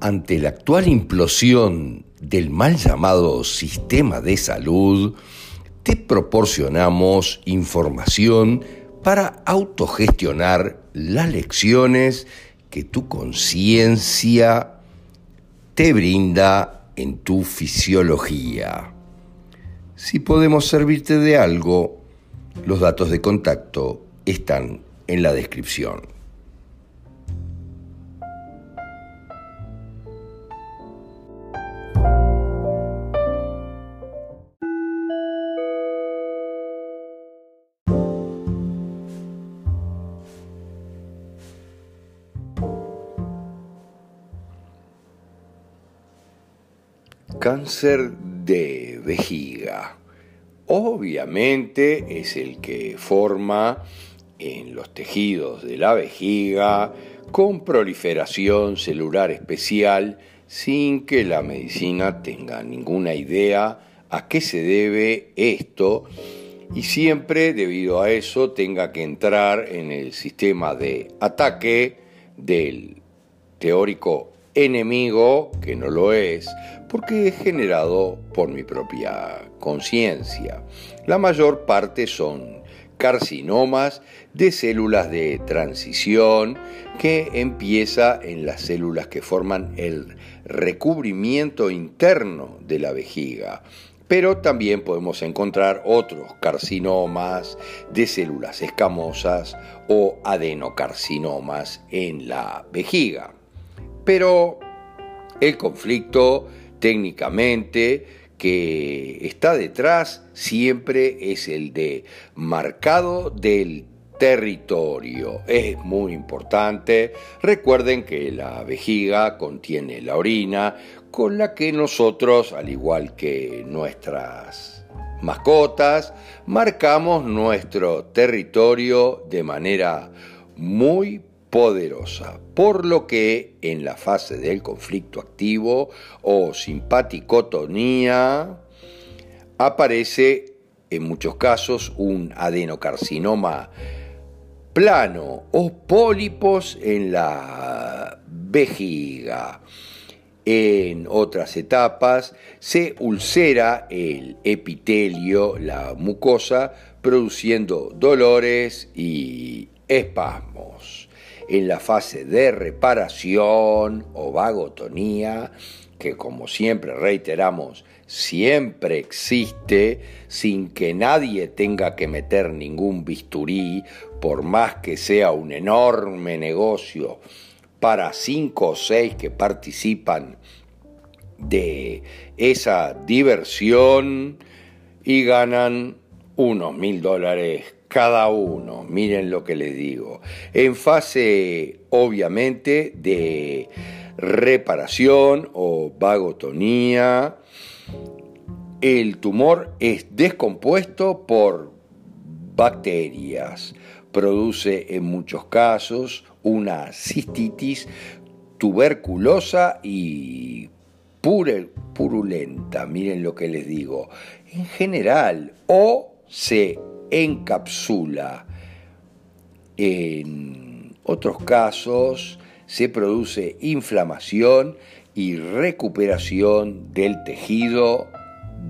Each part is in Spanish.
ante la actual implosión del mal llamado sistema de salud, te proporcionamos información para autogestionar las lecciones que tu conciencia te brinda en tu fisiología. Si podemos servirte de algo, los datos de contacto están en la descripción. Cáncer de vejiga. Obviamente es el que forma en los tejidos de la vejiga con proliferación celular especial sin que la medicina tenga ninguna idea a qué se debe esto y siempre debido a eso tenga que entrar en el sistema de ataque del teórico enemigo, que no lo es, porque es generado por mi propia conciencia. La mayor parte son carcinomas de células de transición que empieza en las células que forman el recubrimiento interno de la vejiga. Pero también podemos encontrar otros carcinomas de células escamosas o adenocarcinomas en la vejiga. Pero el conflicto técnicamente que está detrás siempre es el de marcado del territorio. Es muy importante. Recuerden que la vejiga contiene la orina con la que nosotros, al igual que nuestras mascotas, marcamos nuestro territorio de manera muy poderosa, por lo que en la fase del conflicto activo o simpaticotonía aparece en muchos casos un adenocarcinoma plano o pólipos en la vejiga. En otras etapas se ulcera el epitelio, la mucosa, produciendo dolores y espasmos en la fase de reparación o vagotonía, que como siempre reiteramos, siempre existe sin que nadie tenga que meter ningún bisturí, por más que sea un enorme negocio para cinco o seis que participan de esa diversión y ganan unos mil dólares cada uno, miren lo que les digo, en fase obviamente de reparación o vagotonía, el tumor es descompuesto por bacterias, produce en muchos casos una cistitis tuberculosa y purulenta, miren lo que les digo, en general, o se encapsula. En otros casos se produce inflamación y recuperación del tejido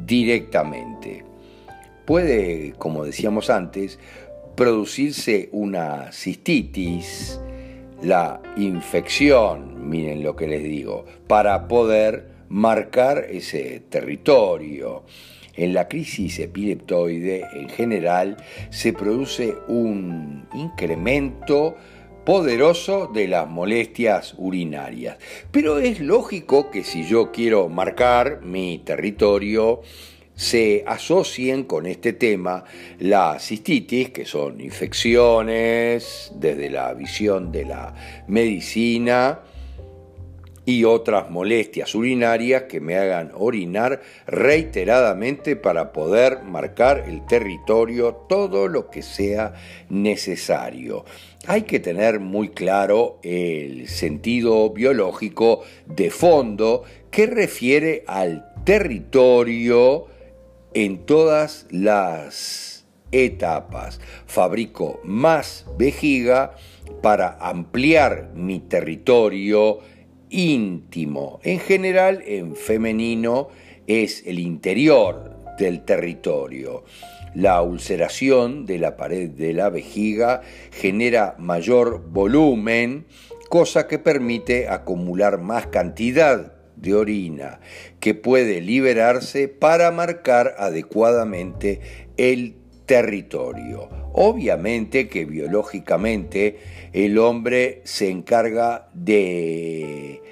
directamente. Puede, como decíamos antes, producirse una cistitis, la infección, miren lo que les digo, para poder marcar ese territorio. En la crisis epileptoide en general se produce un incremento poderoso de las molestias urinarias. Pero es lógico que si yo quiero marcar mi territorio, se asocien con este tema la cistitis, que son infecciones desde la visión de la medicina, y otras molestias urinarias que me hagan orinar reiteradamente para poder marcar el territorio todo lo que sea necesario. Hay que tener muy claro el sentido biológico de fondo que refiere al territorio en todas las etapas. Fabrico más vejiga para ampliar mi territorio íntimo. En general, en femenino es el interior del territorio. La ulceración de la pared de la vejiga genera mayor volumen, cosa que permite acumular más cantidad de orina que puede liberarse para marcar adecuadamente el territorio. Obviamente que biológicamente el hombre se encarga de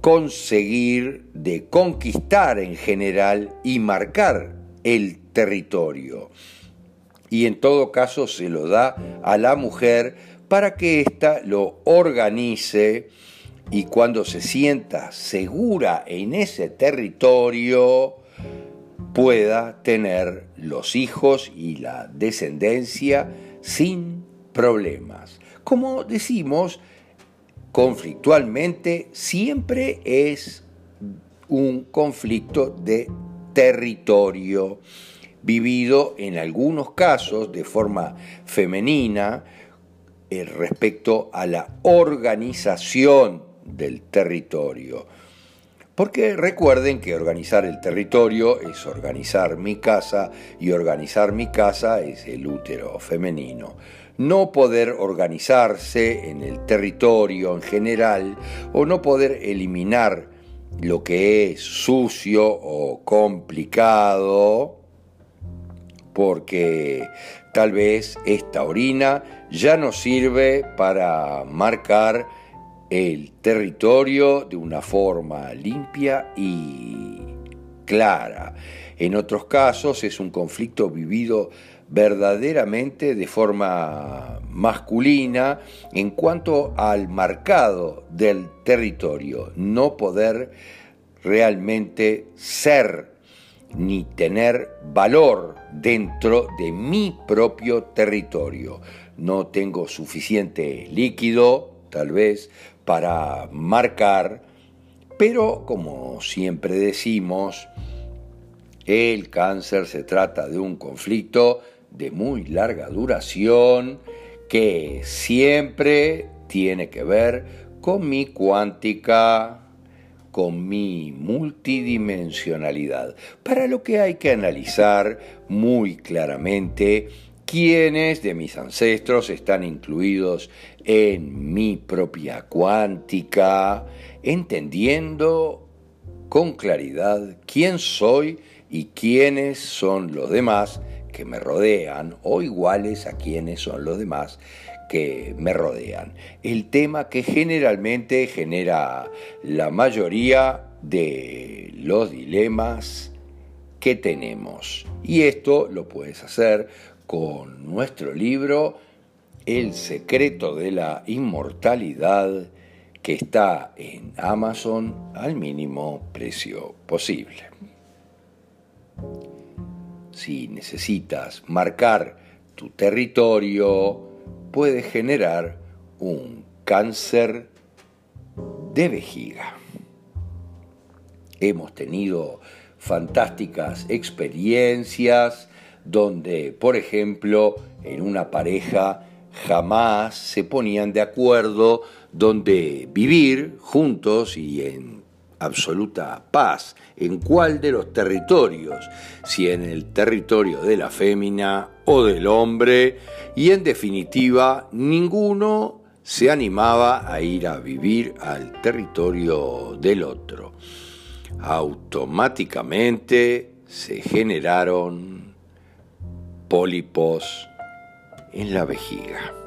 conseguir, de conquistar en general y marcar el territorio. Y en todo caso se lo da a la mujer para que ésta lo organice y cuando se sienta segura en ese territorio pueda tener los hijos y la descendencia sin problemas. Como decimos, conflictualmente siempre es un conflicto de territorio vivido en algunos casos de forma femenina eh, respecto a la organización del territorio. Porque recuerden que organizar el territorio es organizar mi casa y organizar mi casa es el útero femenino. No poder organizarse en el territorio en general o no poder eliminar lo que es sucio o complicado porque tal vez esta orina ya no sirve para marcar el territorio de una forma limpia y clara. En otros casos es un conflicto vivido verdaderamente de forma masculina en cuanto al marcado del territorio, no poder realmente ser ni tener valor dentro de mi propio territorio. No tengo suficiente líquido, tal vez, para marcar, pero como siempre decimos, el cáncer se trata de un conflicto de muy larga duración que siempre tiene que ver con mi cuántica, con mi multidimensionalidad, para lo que hay que analizar muy claramente quiénes de mis ancestros están incluidos en mi propia cuántica, entendiendo con claridad quién soy y quiénes son los demás que me rodean o iguales a quiénes son los demás que me rodean. El tema que generalmente genera la mayoría de los dilemas que tenemos. Y esto lo puedes hacer con nuestro libro El secreto de la inmortalidad que está en Amazon al mínimo precio posible. Si necesitas marcar tu territorio, puedes generar un cáncer de vejiga. Hemos tenido fantásticas experiencias donde, por ejemplo, en una pareja jamás se ponían de acuerdo donde vivir juntos y en absoluta paz. ¿En cuál de los territorios? Si en el territorio de la fémina o del hombre. Y en definitiva, ninguno se animaba a ir a vivir al territorio del otro. Automáticamente se generaron pólipos en la vejiga.